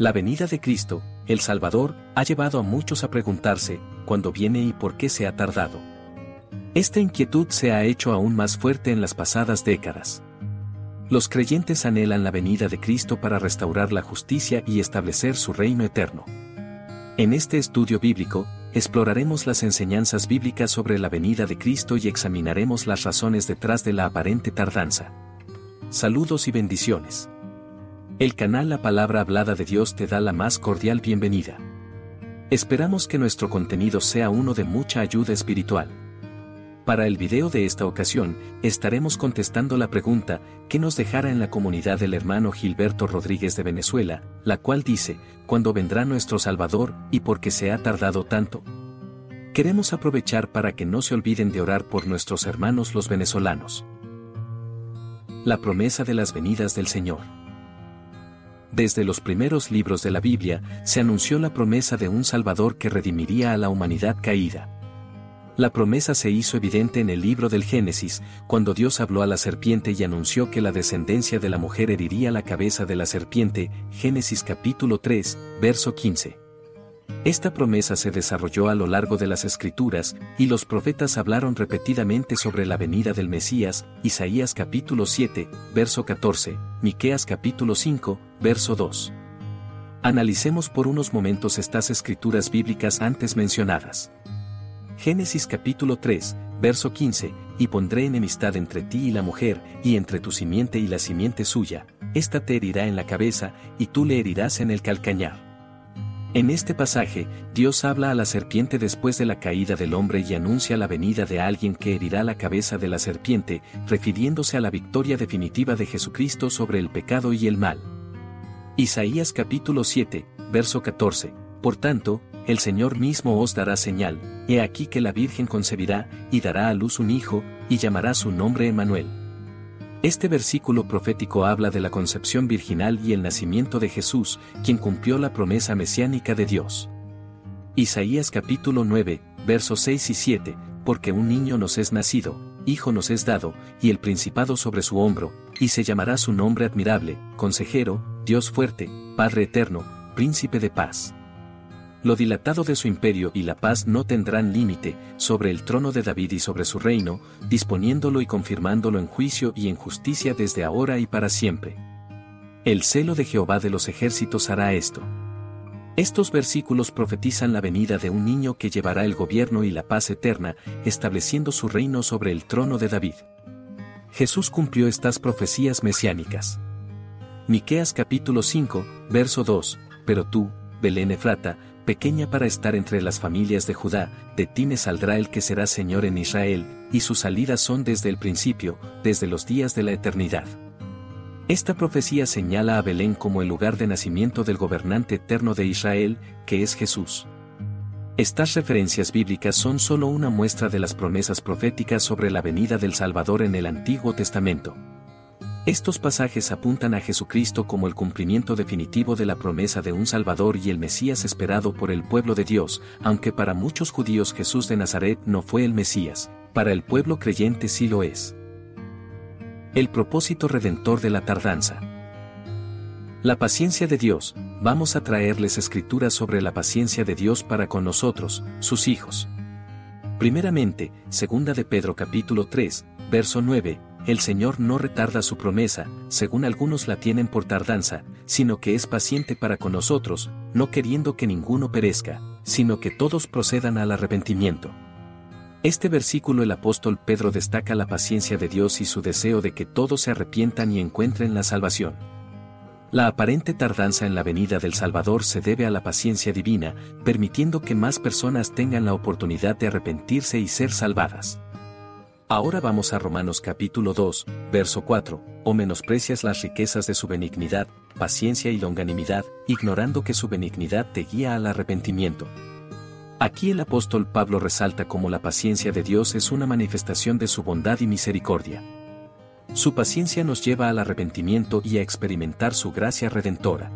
La venida de Cristo, el Salvador, ha llevado a muchos a preguntarse, ¿cuándo viene y por qué se ha tardado? Esta inquietud se ha hecho aún más fuerte en las pasadas décadas. Los creyentes anhelan la venida de Cristo para restaurar la justicia y establecer su reino eterno. En este estudio bíblico, exploraremos las enseñanzas bíblicas sobre la venida de Cristo y examinaremos las razones detrás de la aparente tardanza. Saludos y bendiciones. El canal La Palabra Hablada de Dios te da la más cordial bienvenida. Esperamos que nuestro contenido sea uno de mucha ayuda espiritual. Para el video de esta ocasión, estaremos contestando la pregunta que nos dejara en la comunidad del hermano Gilberto Rodríguez de Venezuela, la cual dice, ¿cuándo vendrá nuestro Salvador y por qué se ha tardado tanto? Queremos aprovechar para que no se olviden de orar por nuestros hermanos los venezolanos. La promesa de las venidas del Señor. Desde los primeros libros de la Biblia, se anunció la promesa de un Salvador que redimiría a la humanidad caída. La promesa se hizo evidente en el libro del Génesis, cuando Dios habló a la serpiente y anunció que la descendencia de la mujer heriría la cabeza de la serpiente, Génesis capítulo 3, verso 15. Esta promesa se desarrolló a lo largo de las escrituras, y los profetas hablaron repetidamente sobre la venida del Mesías, Isaías capítulo 7, verso 14, Miqueas capítulo 5, verso 2. Analicemos por unos momentos estas escrituras bíblicas antes mencionadas. Génesis capítulo 3, verso 15, y pondré enemistad entre ti y la mujer, y entre tu simiente y la simiente suya, ésta te herirá en la cabeza, y tú le herirás en el calcañar. En este pasaje, Dios habla a la serpiente después de la caída del hombre y anuncia la venida de alguien que herirá la cabeza de la serpiente, refiriéndose a la victoria definitiva de Jesucristo sobre el pecado y el mal. Isaías capítulo 7, verso 14. Por tanto, el Señor mismo os dará señal, he aquí que la Virgen concebirá, y dará a luz un hijo, y llamará su nombre Emanuel. Este versículo profético habla de la concepción virginal y el nacimiento de Jesús, quien cumplió la promesa mesiánica de Dios. Isaías capítulo 9, versos 6 y 7, porque un niño nos es nacido, hijo nos es dado, y el principado sobre su hombro, y se llamará su nombre admirable, consejero, Dios fuerte, Padre eterno, príncipe de paz. Lo dilatado de su imperio y la paz no tendrán límite sobre el trono de David y sobre su reino, disponiéndolo y confirmándolo en juicio y en justicia desde ahora y para siempre. El celo de Jehová de los ejércitos hará esto. Estos versículos profetizan la venida de un niño que llevará el gobierno y la paz eterna, estableciendo su reino sobre el trono de David. Jesús cumplió estas profecías mesiánicas. Miqueas capítulo 5, verso 2, pero tú, Belén Efrata, pequeña para estar entre las familias de Judá, de ti me saldrá el que será Señor en Israel, y sus salidas son desde el principio, desde los días de la eternidad. Esta profecía señala a Belén como el lugar de nacimiento del gobernante eterno de Israel, que es Jesús. Estas referencias bíblicas son solo una muestra de las promesas proféticas sobre la venida del Salvador en el Antiguo Testamento. Estos pasajes apuntan a Jesucristo como el cumplimiento definitivo de la promesa de un Salvador y el Mesías esperado por el pueblo de Dios, aunque para muchos judíos Jesús de Nazaret no fue el Mesías, para el pueblo creyente sí lo es. El propósito redentor de la tardanza. La paciencia de Dios, vamos a traerles escrituras sobre la paciencia de Dios para con nosotros, sus hijos. Primeramente, segunda de Pedro capítulo 3, verso 9, el Señor no retarda su promesa, según algunos la tienen por tardanza, sino que es paciente para con nosotros, no queriendo que ninguno perezca, sino que todos procedan al arrepentimiento. Este versículo el apóstol Pedro destaca la paciencia de Dios y su deseo de que todos se arrepientan y encuentren la salvación. La aparente tardanza en la venida del Salvador se debe a la paciencia divina, permitiendo que más personas tengan la oportunidad de arrepentirse y ser salvadas. Ahora vamos a Romanos capítulo 2, verso 4, o menosprecias las riquezas de su benignidad, paciencia y longanimidad, ignorando que su benignidad te guía al arrepentimiento. Aquí el apóstol Pablo resalta cómo la paciencia de Dios es una manifestación de su bondad y misericordia. Su paciencia nos lleva al arrepentimiento y a experimentar su gracia redentora.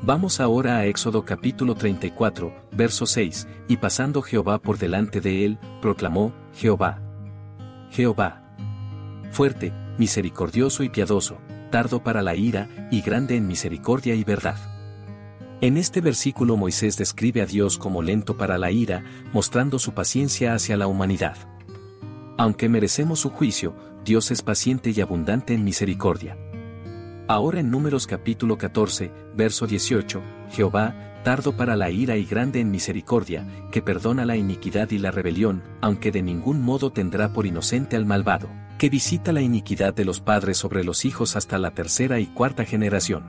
Vamos ahora a Éxodo capítulo 34, verso 6, y pasando Jehová por delante de él, proclamó, Jehová, Jehová. Fuerte, misericordioso y piadoso, tardo para la ira, y grande en misericordia y verdad. En este versículo Moisés describe a Dios como lento para la ira, mostrando su paciencia hacia la humanidad. Aunque merecemos su juicio, Dios es paciente y abundante en misericordia. Ahora en Números capítulo 14, verso 18, Jehová, tardo para la ira y grande en misericordia, que perdona la iniquidad y la rebelión, aunque de ningún modo tendrá por inocente al malvado, que visita la iniquidad de los padres sobre los hijos hasta la tercera y cuarta generación.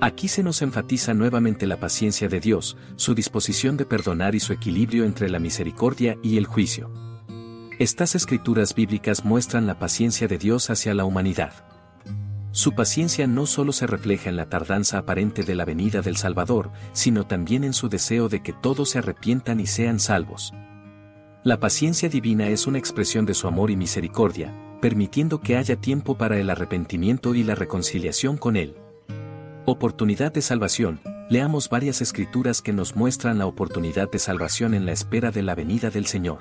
Aquí se nos enfatiza nuevamente la paciencia de Dios, su disposición de perdonar y su equilibrio entre la misericordia y el juicio. Estas escrituras bíblicas muestran la paciencia de Dios hacia la humanidad. Su paciencia no solo se refleja en la tardanza aparente de la venida del Salvador, sino también en su deseo de que todos se arrepientan y sean salvos. La paciencia divina es una expresión de su amor y misericordia, permitiendo que haya tiempo para el arrepentimiento y la reconciliación con Él. Oportunidad de salvación. Leamos varias escrituras que nos muestran la oportunidad de salvación en la espera de la venida del Señor.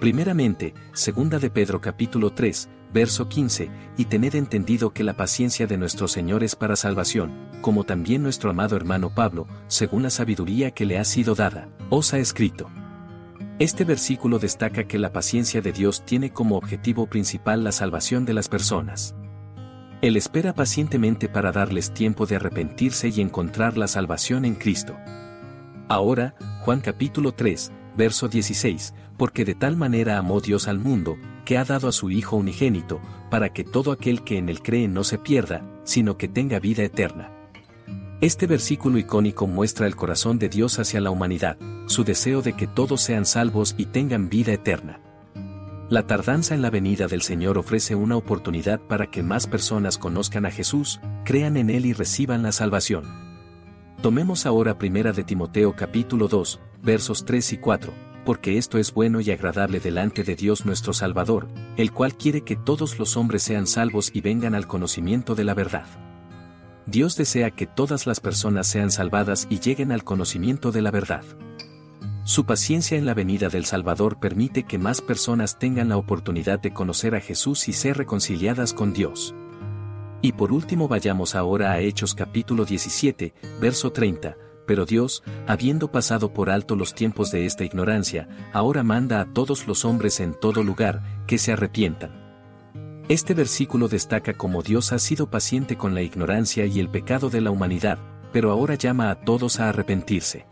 Primeramente, segunda de Pedro capítulo 3, verso 15, y tened entendido que la paciencia de nuestro Señor es para salvación, como también nuestro amado hermano Pablo, según la sabiduría que le ha sido dada, os ha escrito. Este versículo destaca que la paciencia de Dios tiene como objetivo principal la salvación de las personas. Él espera pacientemente para darles tiempo de arrepentirse y encontrar la salvación en Cristo. Ahora, Juan capítulo 3, verso 16, porque de tal manera amó Dios al mundo, que ha dado a su Hijo unigénito, para que todo aquel que en él cree no se pierda, sino que tenga vida eterna. Este versículo icónico muestra el corazón de Dios hacia la humanidad, su deseo de que todos sean salvos y tengan vida eterna. La tardanza en la venida del Señor ofrece una oportunidad para que más personas conozcan a Jesús, crean en Él y reciban la salvación. Tomemos ahora primera de Timoteo capítulo 2, versos 3 y 4 porque esto es bueno y agradable delante de Dios nuestro Salvador, el cual quiere que todos los hombres sean salvos y vengan al conocimiento de la verdad. Dios desea que todas las personas sean salvadas y lleguen al conocimiento de la verdad. Su paciencia en la venida del Salvador permite que más personas tengan la oportunidad de conocer a Jesús y ser reconciliadas con Dios. Y por último vayamos ahora a Hechos capítulo 17, verso 30, pero Dios, habiendo pasado por alto los tiempos de esta ignorancia, ahora manda a todos los hombres en todo lugar, que se arrepientan. Este versículo destaca cómo Dios ha sido paciente con la ignorancia y el pecado de la humanidad, pero ahora llama a todos a arrepentirse.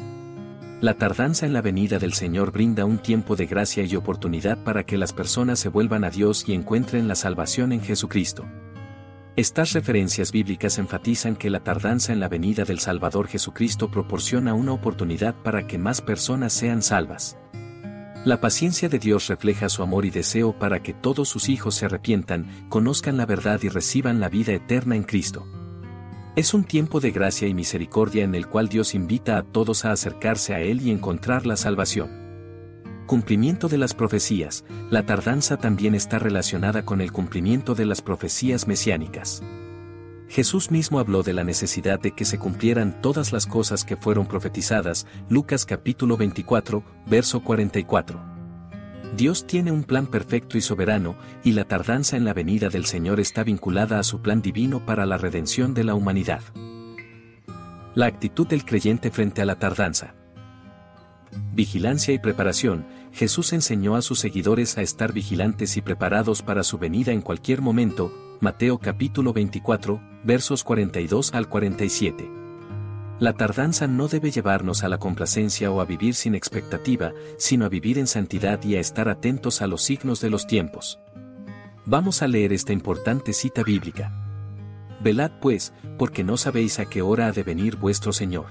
La tardanza en la venida del Señor brinda un tiempo de gracia y oportunidad para que las personas se vuelvan a Dios y encuentren la salvación en Jesucristo. Estas referencias bíblicas enfatizan que la tardanza en la venida del Salvador Jesucristo proporciona una oportunidad para que más personas sean salvas. La paciencia de Dios refleja su amor y deseo para que todos sus hijos se arrepientan, conozcan la verdad y reciban la vida eterna en Cristo. Es un tiempo de gracia y misericordia en el cual Dios invita a todos a acercarse a Él y encontrar la salvación. Cumplimiento de las profecías, la tardanza también está relacionada con el cumplimiento de las profecías mesiánicas. Jesús mismo habló de la necesidad de que se cumplieran todas las cosas que fueron profetizadas, Lucas capítulo 24, verso 44. Dios tiene un plan perfecto y soberano, y la tardanza en la venida del Señor está vinculada a su plan divino para la redención de la humanidad. La actitud del creyente frente a la tardanza. Vigilancia y preparación, Jesús enseñó a sus seguidores a estar vigilantes y preparados para su venida en cualquier momento, Mateo capítulo 24, versos 42 al 47. La tardanza no debe llevarnos a la complacencia o a vivir sin expectativa, sino a vivir en santidad y a estar atentos a los signos de los tiempos. Vamos a leer esta importante cita bíblica. Velad pues, porque no sabéis a qué hora ha de venir vuestro Señor.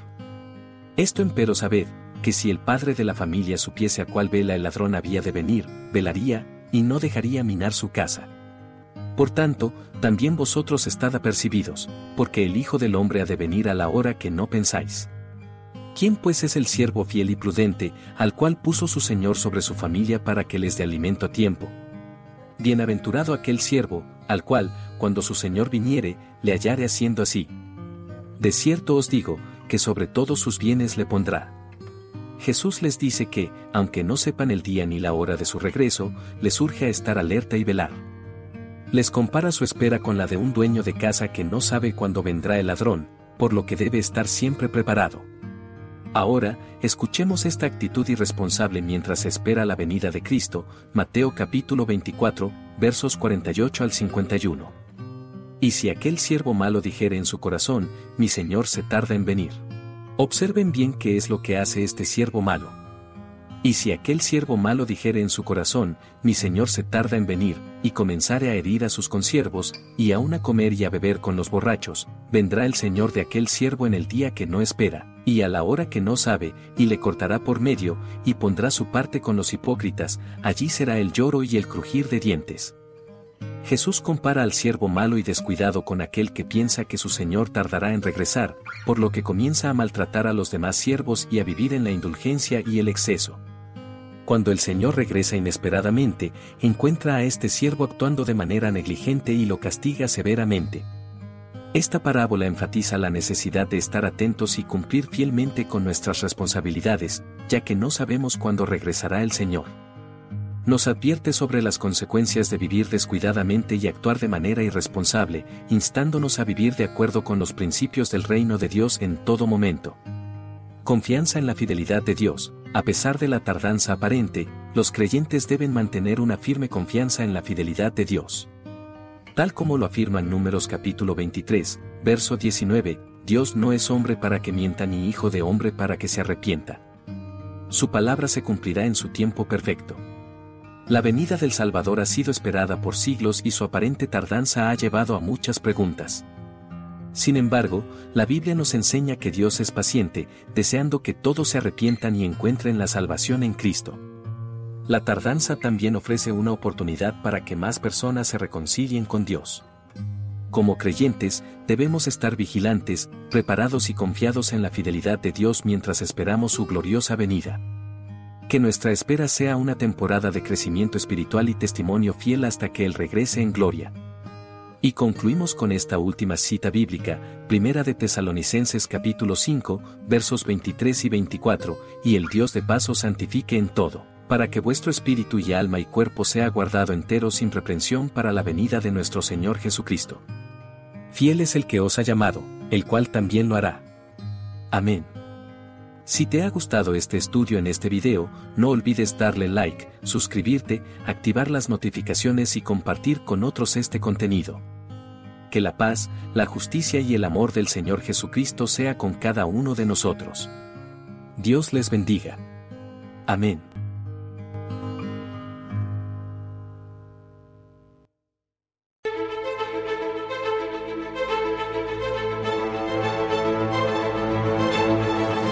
Esto empero sabed, que si el padre de la familia supiese a cuál vela el ladrón había de venir, velaría, y no dejaría minar su casa. Por tanto, también vosotros estad apercibidos, porque el Hijo del Hombre ha de venir a la hora que no pensáis. ¿Quién pues es el siervo fiel y prudente, al cual puso su Señor sobre su familia para que les dé alimento a tiempo? Bienaventurado aquel siervo, al cual, cuando su Señor viniere, le hallare haciendo así. De cierto os digo, que sobre todos sus bienes le pondrá. Jesús les dice que, aunque no sepan el día ni la hora de su regreso, les urge a estar alerta y velar. Les compara su espera con la de un dueño de casa que no sabe cuándo vendrá el ladrón, por lo que debe estar siempre preparado. Ahora, escuchemos esta actitud irresponsable mientras espera la venida de Cristo, Mateo capítulo 24, versos 48 al 51. Y si aquel siervo malo dijere en su corazón, mi Señor se tarda en venir. Observen bien qué es lo que hace este siervo malo. Y si aquel siervo malo dijere en su corazón, mi señor se tarda en venir, y comenzare a herir a sus consiervos, y aun a comer y a beber con los borrachos, vendrá el señor de aquel siervo en el día que no espera, y a la hora que no sabe, y le cortará por medio, y pondrá su parte con los hipócritas, allí será el lloro y el crujir de dientes. Jesús compara al siervo malo y descuidado con aquel que piensa que su Señor tardará en regresar, por lo que comienza a maltratar a los demás siervos y a vivir en la indulgencia y el exceso. Cuando el Señor regresa inesperadamente, encuentra a este siervo actuando de manera negligente y lo castiga severamente. Esta parábola enfatiza la necesidad de estar atentos y cumplir fielmente con nuestras responsabilidades, ya que no sabemos cuándo regresará el Señor nos advierte sobre las consecuencias de vivir descuidadamente y actuar de manera irresponsable, instándonos a vivir de acuerdo con los principios del reino de Dios en todo momento. Confianza en la fidelidad de Dios. A pesar de la tardanza aparente, los creyentes deben mantener una firme confianza en la fidelidad de Dios. Tal como lo afirma en Números capítulo 23, verso 19, Dios no es hombre para que mienta ni hijo de hombre para que se arrepienta. Su palabra se cumplirá en su tiempo perfecto. La venida del Salvador ha sido esperada por siglos y su aparente tardanza ha llevado a muchas preguntas. Sin embargo, la Biblia nos enseña que Dios es paciente, deseando que todos se arrepientan y encuentren la salvación en Cristo. La tardanza también ofrece una oportunidad para que más personas se reconcilien con Dios. Como creyentes, debemos estar vigilantes, preparados y confiados en la fidelidad de Dios mientras esperamos su gloriosa venida que nuestra espera sea una temporada de crecimiento espiritual y testimonio fiel hasta que Él regrese en gloria. Y concluimos con esta última cita bíblica, Primera de Tesalonicenses capítulo 5, versos 23 y 24, y el Dios de paz os santifique en todo, para que vuestro espíritu y alma y cuerpo sea guardado entero sin reprensión para la venida de nuestro Señor Jesucristo. Fiel es el que os ha llamado, el cual también lo hará. Amén. Si te ha gustado este estudio en este video, no olvides darle like, suscribirte, activar las notificaciones y compartir con otros este contenido. Que la paz, la justicia y el amor del Señor Jesucristo sea con cada uno de nosotros. Dios les bendiga. Amén.